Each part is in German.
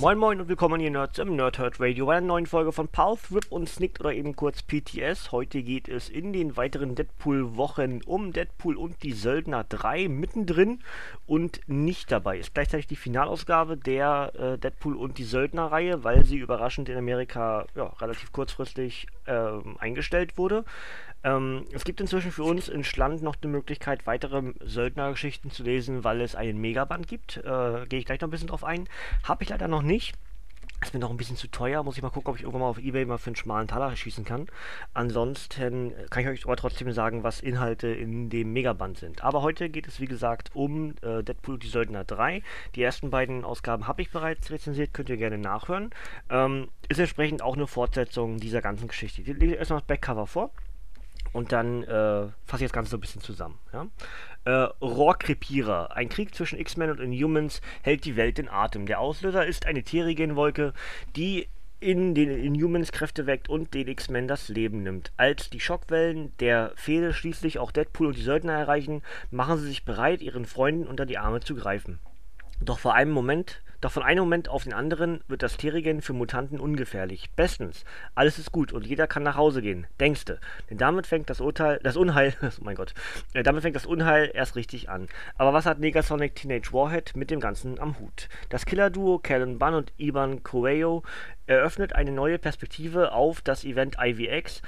Moin Moin und willkommen ihr Nerds im Nerdhurt Radio bei einer neuen Folge von Pulse, Rip und Snicked oder eben kurz PTS. Heute geht es in den weiteren Deadpool-Wochen um Deadpool und die Söldner 3 mittendrin und nicht dabei. Ist gleichzeitig die Finalausgabe der äh, Deadpool und die Söldner-Reihe, weil sie überraschend in Amerika ja, relativ kurzfristig äh, eingestellt wurde. Ähm, es gibt inzwischen für uns in Schland noch die Möglichkeit, weitere Söldnergeschichten zu lesen, weil es einen Megaband gibt. Äh, Gehe ich gleich noch ein bisschen drauf ein. Habe ich leider noch nicht. Ist mir noch ein bisschen zu teuer. Muss ich mal gucken, ob ich irgendwann mal auf Ebay mal für einen schmalen Taler schießen kann. Ansonsten kann ich euch aber trotzdem sagen, was Inhalte in dem Megaband sind. Aber heute geht es, wie gesagt, um äh, Deadpool die Söldner 3. Die ersten beiden Ausgaben habe ich bereits rezensiert, könnt ihr gerne nachhören. Ähm, ist entsprechend auch eine Fortsetzung dieser ganzen Geschichte. Ich lese erstmal das Backcover vor. Und dann äh, fasse ich das Ganze so ein bisschen zusammen. Ja? Äh, Rohrkrepierer. Ein Krieg zwischen X-Men und Inhumans hält die Welt in Atem. Der Auslöser ist eine Terrigenwolke, die in den Inhumans Kräfte weckt und den X-Men das Leben nimmt. Als die Schockwellen der Fehde schließlich auch Deadpool und die Söldner erreichen, machen sie sich bereit, ihren Freunden unter die Arme zu greifen. Doch vor einem Moment doch von einem Moment auf den anderen wird das Terrigen für Mutanten ungefährlich. Bestens. Alles ist gut und jeder kann nach Hause gehen. Denkste. Denn damit fängt das Urteil, das Unheil, oh mein Gott, äh, damit fängt das Unheil erst richtig an. Aber was hat Negasonic Teenage Warhead mit dem Ganzen am Hut? Das Killer-Duo Callan Bunn und Ivan Coelho eröffnet eine neue Perspektive auf das Event IVX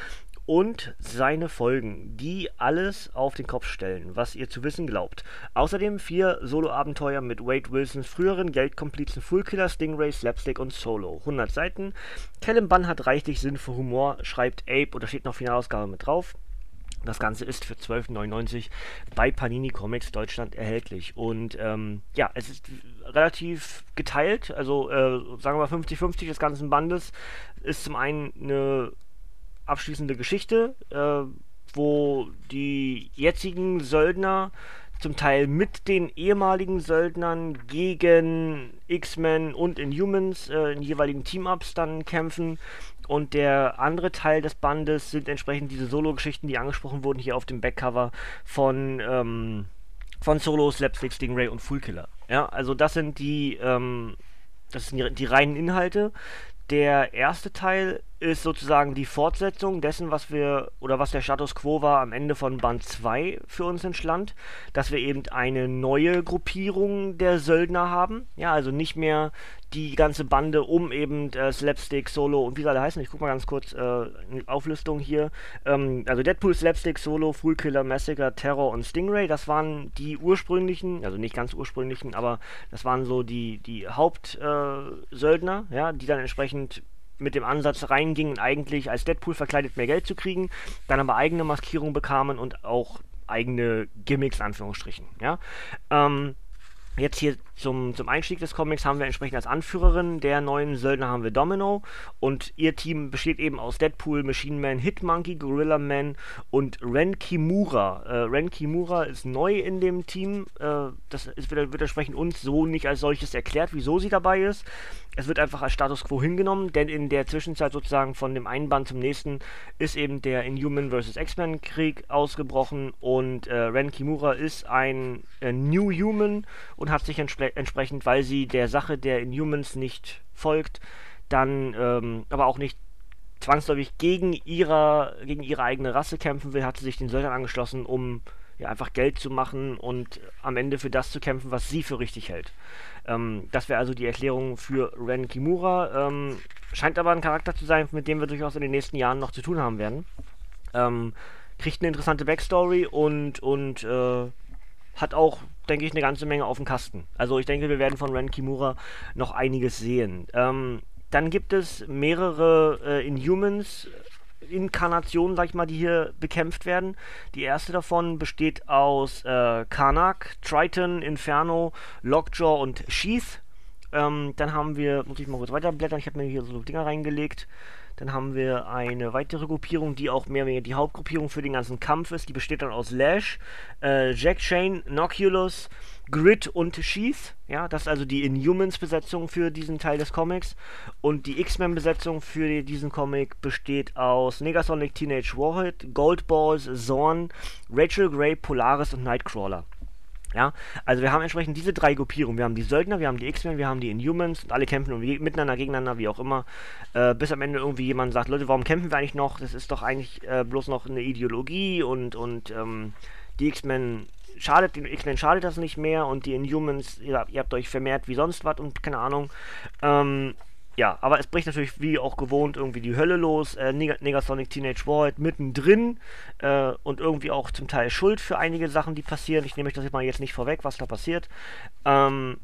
und seine Folgen, die alles auf den Kopf stellen, was ihr zu wissen glaubt. Außerdem vier Solo-Abenteuer mit Wade Wilsons früheren Geldkomplizen Fullkiller, Stingray, Slapstick und Solo. 100 Seiten. Kellen Bunn hat reichlich Sinn für Humor, schreibt Ape oder steht noch Finalausgabe mit drauf. Das Ganze ist für 12,99 bei Panini Comics Deutschland erhältlich. Und ähm, ja, es ist relativ geteilt. Also äh, sagen wir mal 50-50 des ganzen Bandes. Ist zum einen eine abschließende Geschichte, äh, wo die jetzigen Söldner zum Teil mit den ehemaligen Söldnern gegen X-Men und Inhumans äh, in jeweiligen Team-Ups dann kämpfen. Und der andere Teil des Bandes sind entsprechend diese Solo-Geschichten, die angesprochen wurden hier auf dem Backcover von, ähm, von Solo, Slapstick, Stingray und Fullkiller. Ja, also das sind die, ähm, das sind die, die reinen Inhalte. Der erste Teil ist sozusagen die Fortsetzung dessen, was wir oder was der Status quo war am Ende von Band 2 für uns entschland, dass wir eben eine neue Gruppierung der Söldner haben. Ja, also nicht mehr die ganze Bande um eben äh, Slapstick, Solo und wie soll er heißen? Ich guck mal ganz kurz äh, eine Auflistung hier. Ähm, also Deadpool, Slapstick, Solo, Fool Killer, Massacre, Terror und Stingray, das waren die ursprünglichen, also nicht ganz ursprünglichen, aber das waren so die, die Hauptsöldner, äh, ja, die dann entsprechend mit dem Ansatz reingingen, eigentlich als Deadpool verkleidet mehr Geld zu kriegen, dann aber eigene Maskierung bekamen und auch eigene Gimmicks, Anführungsstrichen. Ja? Ähm, Jetzt hier zum, zum Einstieg des Comics haben wir entsprechend als Anführerin der neuen Söldner haben wir Domino und ihr Team besteht eben aus Deadpool, Machine Man, Hitmonkey, Gorilla Man und Ren Kimura. Äh, Ren Kimura ist neu in dem Team, äh, das ist, wird, wird entsprechend uns so nicht als solches erklärt, wieso sie dabei ist. Es wird einfach als Status Quo hingenommen, denn in der Zwischenzeit sozusagen von dem einen Band zum nächsten ist eben der Inhuman vs. X-Men Krieg ausgebrochen und äh, Ren Kimura ist ein äh, New Human und hat sich entsprechend, weil sie der Sache der Inhumans nicht folgt, dann ähm, aber auch nicht zwangsläufig gegen, ihrer, gegen ihre eigene Rasse kämpfen will, hat sie sich den Söldnern angeschlossen, um ja, einfach Geld zu machen und am Ende für das zu kämpfen, was sie für richtig hält. Ähm, das wäre also die Erklärung für Ren Kimura. Ähm, scheint aber ein Charakter zu sein, mit dem wir durchaus in den nächsten Jahren noch zu tun haben werden. Ähm, kriegt eine interessante Backstory und, und äh, hat auch, denke ich, eine ganze Menge auf dem Kasten. Also ich denke, wir werden von Ren Kimura noch einiges sehen. Ähm, dann gibt es mehrere äh, Inhumans, Inkarnationen, sag ich mal, die hier bekämpft werden. Die erste davon besteht aus äh, Karnak, Triton, Inferno, Lockjaw und Sheath. Ähm, dann haben wir, muss ich mal kurz weiterblättern, ich habe mir hier so Dinger reingelegt. Dann haben wir eine weitere Gruppierung, die auch mehr oder weniger die Hauptgruppierung für den ganzen Kampf ist. Die besteht dann aus Lash, äh, Jack Shane, Noculus, Grid und Sheath. Ja, das ist also die Inhumans-Besetzung für diesen Teil des Comics. Und die X-Men-Besetzung für diesen Comic besteht aus Negasonic Teenage Warhead, Goldballs, Zorn, Rachel Grey, Polaris und Nightcrawler. Ja, also wir haben entsprechend diese drei Gruppierungen. Wir haben die Söldner, wir haben die X-Men, wir haben die Inhumans und alle kämpfen irgendwie miteinander, gegeneinander, wie auch immer. Äh, bis am Ende irgendwie jemand sagt, Leute, warum kämpfen wir eigentlich noch? Das ist doch eigentlich äh, bloß noch eine Ideologie und, und ähm, die X-Men schadet, den X-Men schadet das nicht mehr und die Inhumans, ihr, ihr habt euch vermehrt wie sonst was und keine Ahnung. Ähm, ja, aber es bricht natürlich wie auch gewohnt irgendwie die Hölle los. Äh, Negasonic Teenage Warhead mittendrin äh, und irgendwie auch zum Teil schuld für einige Sachen, die passieren. Ich nehme euch das mal jetzt nicht vorweg, was da passiert. Ähm,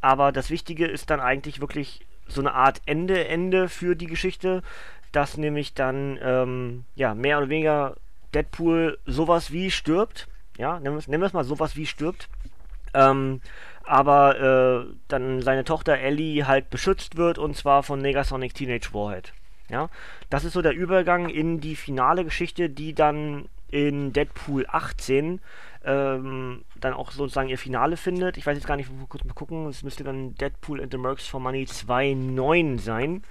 aber das Wichtige ist dann eigentlich wirklich so eine Art Ende, Ende für die Geschichte, dass nämlich dann ähm, ja mehr oder weniger Deadpool sowas wie stirbt. Ja, nennen wir es mal sowas wie stirbt. Ähm, aber äh, dann seine Tochter Ellie halt beschützt wird und zwar von Negasonic Teenage Warhead. Ja, das ist so der Übergang in die finale Geschichte, die dann in Deadpool 18 ähm, dann auch sozusagen ihr Finale findet. Ich weiß jetzt gar nicht, wo kurz mal gucken. Es müsste dann Deadpool and the Mercs for Money 2.9 sein.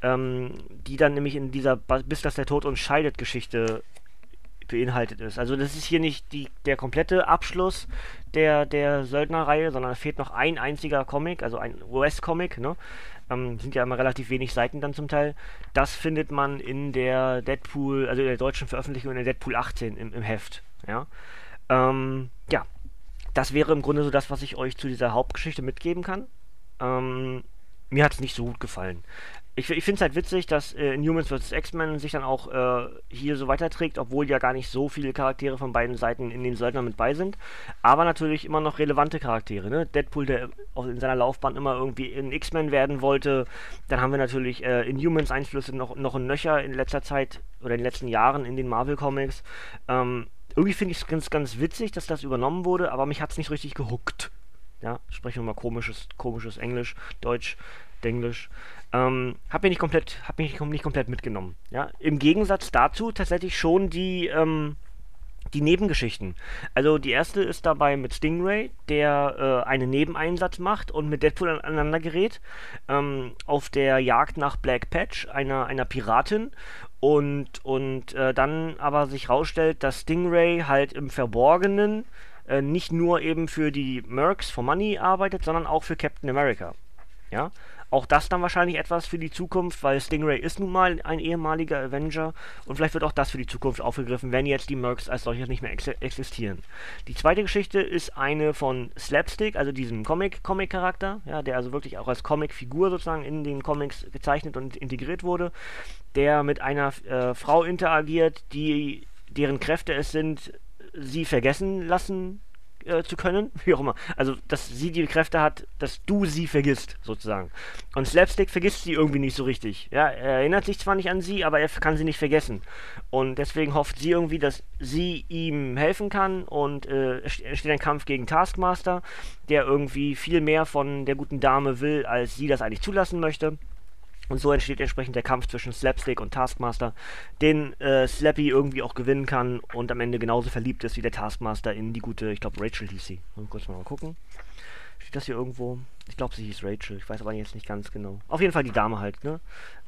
Ähm, die dann nämlich in dieser Bis dass der Tod uns scheidet Geschichte beinhaltet ist. Also das ist hier nicht die, der komplette Abschluss der, der Söldnerreihe, sondern es fehlt noch ein einziger Comic, also ein US-Comic, ne? Ähm, sind ja immer relativ wenig Seiten dann zum Teil. Das findet man in der Deadpool, also in der deutschen Veröffentlichung in der Deadpool 18 im, im Heft. Ja? Ähm, ja, das wäre im Grunde so das, was ich euch zu dieser Hauptgeschichte mitgeben kann. Ähm, mir hat es nicht so gut gefallen ich, ich finde es halt witzig, dass äh, in Humans vs. X-Men sich dann auch äh, hier so weiterträgt, obwohl ja gar nicht so viele Charaktere von beiden Seiten in den Söldnern mit bei sind. Aber natürlich immer noch relevante Charaktere. Ne? Deadpool, der in seiner Laufbahn immer irgendwie in X-Men werden wollte. Dann haben wir natürlich äh, in Humans Einflüsse noch, noch ein Nöcher in letzter Zeit oder in den letzten Jahren in den Marvel Comics. Ähm, irgendwie finde ich es ganz, ganz witzig, dass das übernommen wurde, aber mich hat es nicht richtig gehuckt. Ja, sprechen wir mal komisches, komisches Englisch, Deutsch, Englisch. Ähm, hab mich nicht komplett, hab mich nicht komplett mitgenommen. Ja, im Gegensatz dazu tatsächlich schon die ähm, die Nebengeschichten. Also die erste ist dabei mit Stingray, der äh, einen Nebeneinsatz macht und mit Deadpool aneinander gerät ähm, auf der Jagd nach Black Patch, einer, einer Piratin. Und, und äh, dann aber sich rausstellt, dass Stingray halt im Verborgenen äh, nicht nur eben für die Mercs for Money arbeitet, sondern auch für Captain America. Ja, auch das dann wahrscheinlich etwas für die Zukunft, weil Stingray ist nun mal ein ehemaliger Avenger und vielleicht wird auch das für die Zukunft aufgegriffen, wenn jetzt die Mercs als solches nicht mehr ex existieren. Die zweite Geschichte ist eine von Slapstick, also diesem Comic-Comic-Charakter, ja, der also wirklich auch als Comic-Figur sozusagen in den Comics gezeichnet und integriert wurde, der mit einer äh, Frau interagiert, die deren Kräfte es sind, sie vergessen lassen äh, zu können, wie auch immer. Also, dass sie die Kräfte hat, dass du sie vergisst, sozusagen. Und Slapstick vergisst sie irgendwie nicht so richtig. Ja, er erinnert sich zwar nicht an sie, aber er kann sie nicht vergessen. Und deswegen hofft sie irgendwie, dass sie ihm helfen kann und äh, es steht ein Kampf gegen Taskmaster, der irgendwie viel mehr von der guten Dame will, als sie das eigentlich zulassen möchte. Und so entsteht entsprechend der Kampf zwischen Slapstick und Taskmaster, den äh, Slappy irgendwie auch gewinnen kann und am Ende genauso verliebt ist wie der Taskmaster in die gute, ich glaube Rachel hieß sie. Mal kurz mal gucken. Steht das hier irgendwo? Ich glaube, sie hieß Rachel. Ich weiß aber jetzt nicht ganz genau. Auf jeden Fall die Dame halt, ne?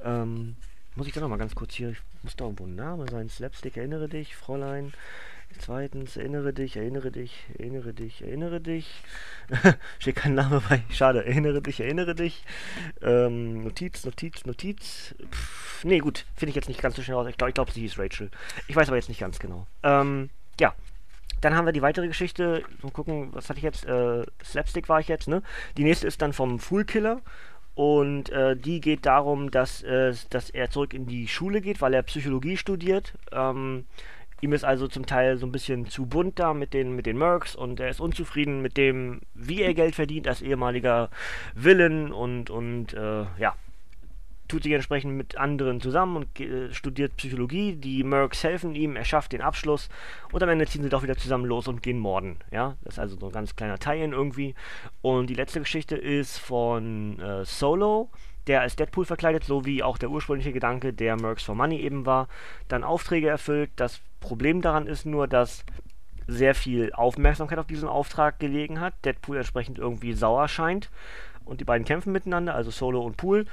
Ähm, muss ich da nochmal ganz kurz hier. Ich muss da irgendwo ein Name sein. Slapstick, erinnere dich, Fräulein. Zweitens, erinnere dich, erinnere dich, erinnere dich, erinnere dich. Steht kein Name bei. Schade, erinnere dich, erinnere dich. Ähm, Notiz, Notiz, Notiz. Pff, nee, gut, finde ich jetzt nicht ganz so schnell raus. Ich glaube, glaub, sie hieß Rachel. Ich weiß aber jetzt nicht ganz genau. Ähm, ja. Dann haben wir die weitere Geschichte. Mal gucken, was hatte ich jetzt? Äh, Slapstick war ich jetzt, ne? Die nächste ist dann vom Fool Killer. Und äh, die geht darum, dass, äh, dass er zurück in die Schule geht, weil er Psychologie studiert. Ähm, Ihm ist also zum Teil so ein bisschen zu bunt da mit den, mit den Mercs und er ist unzufrieden mit dem, wie er Geld verdient als ehemaliger Villain und, und äh, ja. tut sich entsprechend mit anderen zusammen und äh, studiert Psychologie. Die Mercs helfen ihm, er schafft den Abschluss und am Ende ziehen sie doch wieder zusammen los und gehen morden. Ja, das ist also so ein ganz kleiner Teil irgendwie. Und die letzte Geschichte ist von äh, Solo der als Deadpool verkleidet, so wie auch der ursprüngliche Gedanke der Mercs for Money eben war, dann Aufträge erfüllt. Das Problem daran ist nur, dass sehr viel Aufmerksamkeit auf diesen Auftrag gelegen hat. Deadpool entsprechend irgendwie sauer scheint und die beiden kämpfen miteinander, also Solo und Pool.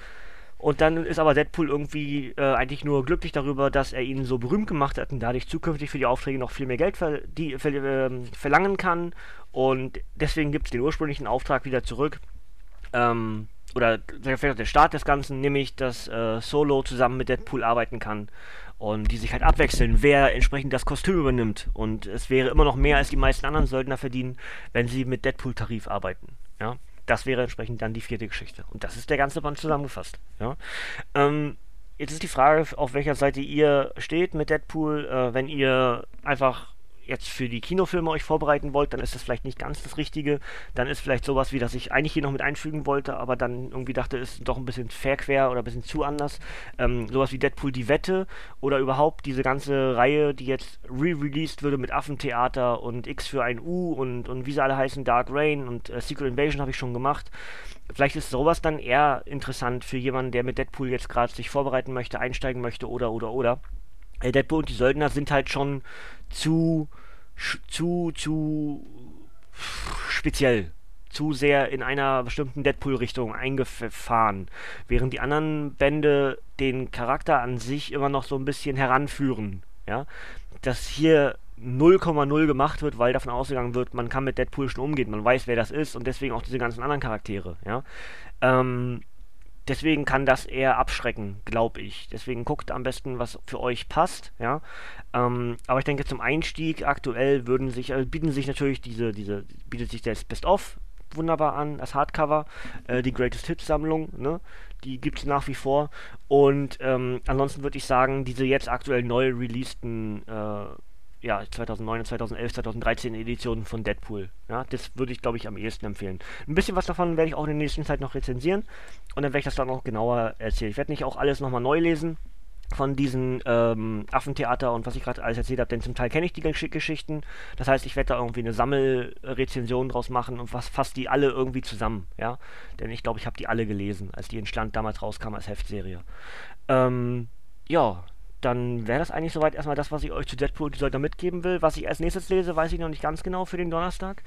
Und dann ist aber Deadpool irgendwie äh, eigentlich nur glücklich darüber, dass er ihn so berühmt gemacht hat und dadurch zukünftig für die Aufträge noch viel mehr Geld ver die, ver äh, verlangen kann. Und deswegen gibt es den ursprünglichen Auftrag wieder zurück. Ähm, oder der Start des Ganzen, nämlich dass äh, Solo zusammen mit Deadpool arbeiten kann und die sich halt abwechseln, wer entsprechend das Kostüm übernimmt. Und es wäre immer noch mehr als die meisten anderen Söldner verdienen, wenn sie mit Deadpool-Tarif arbeiten. Ja, das wäre entsprechend dann die vierte Geschichte. Und das ist der ganze Band zusammengefasst. Ja, ähm, jetzt ist die Frage, auf welcher Seite ihr steht mit Deadpool, äh, wenn ihr einfach jetzt für die Kinofilme euch vorbereiten wollt, dann ist das vielleicht nicht ganz das Richtige. Dann ist vielleicht sowas wie, dass ich eigentlich hier noch mit einfügen wollte, aber dann irgendwie dachte, ist doch ein bisschen verquer oder ein bisschen zu anders. Ähm, sowas wie Deadpool die Wette oder überhaupt diese ganze Reihe, die jetzt re-released würde mit Affentheater und X für ein U und, und wie sie alle heißen, Dark Rain und äh, Secret Invasion habe ich schon gemacht. Vielleicht ist sowas dann eher interessant für jemanden, der mit Deadpool jetzt gerade sich vorbereiten möchte, einsteigen möchte oder oder oder. Deadpool und die Söldner sind halt schon zu, zu, zu speziell, zu sehr in einer bestimmten Deadpool-Richtung eingefahren, während die anderen Bände den Charakter an sich immer noch so ein bisschen heranführen. Ja, dass hier 0,0 gemacht wird, weil davon ausgegangen wird, man kann mit Deadpool schon umgehen, man weiß, wer das ist und deswegen auch diese ganzen anderen Charaktere. Ja, ähm, deswegen kann das eher abschrecken, glaube ich. Deswegen guckt am besten, was für euch passt, ja. Ähm, aber ich denke, zum Einstieg aktuell würden sich, äh, bieten sich natürlich diese, diese, bietet sich das Best-of wunderbar an, das Hardcover, äh, die Greatest Hits Sammlung, ne? Die gibt es nach wie vor. Und ähm, ansonsten würde ich sagen, diese jetzt aktuell neu releaseden äh, ja, 2009, 2011, 2013 Editionen von Deadpool. Ja, das würde ich, glaube ich, am ehesten empfehlen. Ein bisschen was davon werde ich auch in der nächsten Zeit noch rezensieren und dann werde ich das dann noch genauer erzählen. Ich werde nicht auch alles nochmal neu lesen von diesen ähm, Affentheater und was ich gerade alles erzählt habe, denn zum Teil kenne ich die Geschichten. Das heißt, ich werde da irgendwie eine Sammelrezension draus machen und was fasst die alle irgendwie zusammen, ja. Denn ich glaube, ich habe die alle gelesen, als die in Stand damals rauskam als Heftserie. Ähm, ja, dann wäre das eigentlich soweit erstmal das, was ich euch zu Deadpool die mitgeben will. Was ich als nächstes lese, weiß ich noch nicht ganz genau für den Donnerstag.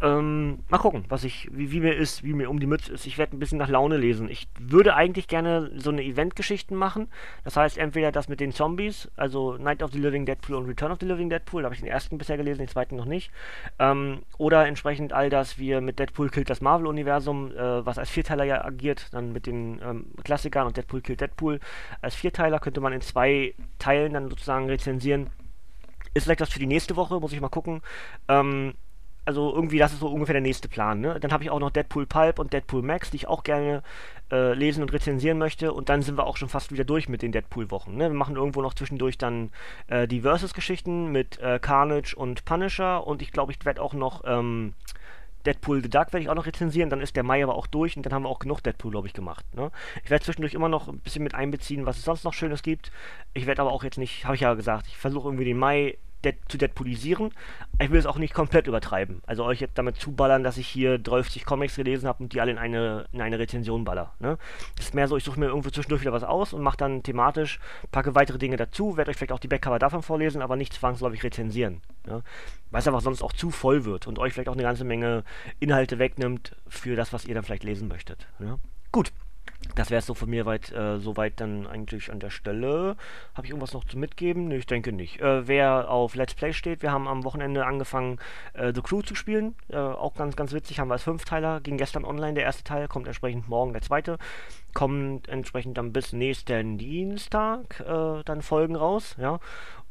Ähm, mal gucken, was ich, wie, wie, mir ist, wie mir um die Mütze ist. Ich werde ein bisschen nach Laune lesen. Ich würde eigentlich gerne so eine Eventgeschichten machen. Das heißt, entweder das mit den Zombies, also Night of the Living Deadpool und Return of the Living Deadpool, da habe ich den ersten bisher gelesen, den zweiten noch nicht. Ähm, oder entsprechend all das, wie mit Deadpool killt das Marvel-Universum, äh, was als Vierteiler ja agiert, dann mit den ähm, Klassikern und Deadpool killt Deadpool. Als Vierteiler könnte man in zwei Teilen dann sozusagen rezensieren. Ist vielleicht was für die nächste Woche, muss ich mal gucken. Ähm, also irgendwie, das ist so ungefähr der nächste Plan. Ne? Dann habe ich auch noch Deadpool Pulp und Deadpool Max, die ich auch gerne äh, lesen und rezensieren möchte. Und dann sind wir auch schon fast wieder durch mit den Deadpool-Wochen. Ne? Wir machen irgendwo noch zwischendurch dann äh, die Versus-Geschichten mit äh, Carnage und Punisher. Und ich glaube, ich werde auch noch ähm, Deadpool The Dark werde ich auch noch rezensieren, dann ist der Mai aber auch durch und dann haben wir auch genug Deadpool, glaube ich, gemacht. Ne? Ich werde zwischendurch immer noch ein bisschen mit einbeziehen, was es sonst noch Schönes gibt. Ich werde aber auch jetzt nicht, habe ich ja gesagt, ich versuche irgendwie den Mai Zu Deadpoolisieren. Ich will es auch nicht komplett übertreiben. Also euch jetzt damit zuballern, dass ich hier 30 Comics gelesen habe und die alle in eine, in eine Rezension baller. Ne? Das ist mehr so, ich suche mir irgendwo zwischendurch wieder was aus und mache dann thematisch, packe weitere Dinge dazu, werde euch vielleicht auch die Backcover davon vorlesen, aber nicht zwangsläufig rezensieren. Ne? Weil es einfach sonst auch zu voll wird und euch vielleicht auch eine ganze Menge Inhalte wegnimmt für das, was ihr dann vielleicht lesen möchtet. Ne? Gut. Das wäre es so von mir weit, äh, soweit dann eigentlich an der Stelle. Habe ich irgendwas noch zu mitgeben? Ne, ich denke nicht. Äh, wer auf Let's Play steht, wir haben am Wochenende angefangen, äh, The Crew zu spielen. Äh, auch ganz, ganz witzig, haben wir als Fünfteiler. Ging gestern online der erste Teil, kommt entsprechend morgen der zweite. Kommt entsprechend dann bis nächsten Dienstag äh, dann Folgen raus, ja.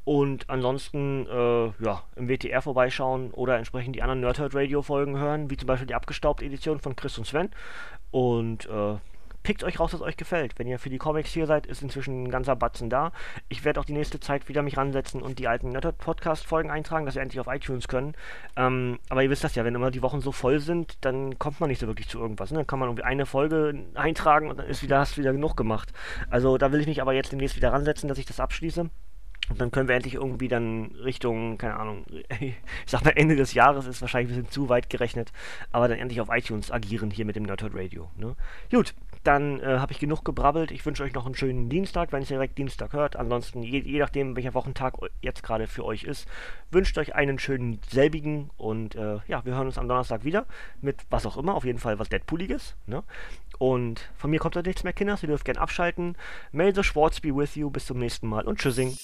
Und ansonsten, äh, ja, im WTR vorbeischauen oder entsprechend die anderen Nerdhurt Radio Folgen hören, wie zum Beispiel die abgestaubte Edition von Chris und Sven. Und pickt euch raus, was euch gefällt. Wenn ihr für die Comics hier seid, ist inzwischen ein ganzer Batzen da. Ich werde auch die nächste Zeit wieder mich ransetzen und die alten Nerdhurt-Podcast-Folgen eintragen, dass wir endlich auf iTunes können. Ähm, aber ihr wisst das ja, wenn immer die Wochen so voll sind, dann kommt man nicht so wirklich zu irgendwas. Ne? Dann kann man irgendwie eine Folge eintragen und dann ist wieder, hast du wieder genug gemacht. Also da will ich mich aber jetzt demnächst wieder ransetzen, dass ich das abschließe. Und dann können wir endlich irgendwie dann Richtung, keine Ahnung, ich sag mal Ende des Jahres ist wahrscheinlich ein bisschen zu weit gerechnet, aber dann endlich auf iTunes agieren hier mit dem Nerdhurt Radio. Ne? Gut, dann äh, habe ich genug gebrabbelt. Ich wünsche euch noch einen schönen Dienstag, wenn es direkt Dienstag hört. Ansonsten, je, je nachdem, welcher Wochentag jetzt gerade für euch ist, wünscht euch einen schönen selbigen und äh, ja, wir hören uns am Donnerstag wieder mit was auch immer, auf jeden Fall was Deadpooliges. Ne? Und von mir kommt heute nichts mehr, Kinder. Ihr dürft gerne abschalten. May the Schwartz be with you. Bis zum nächsten Mal und tschüssing.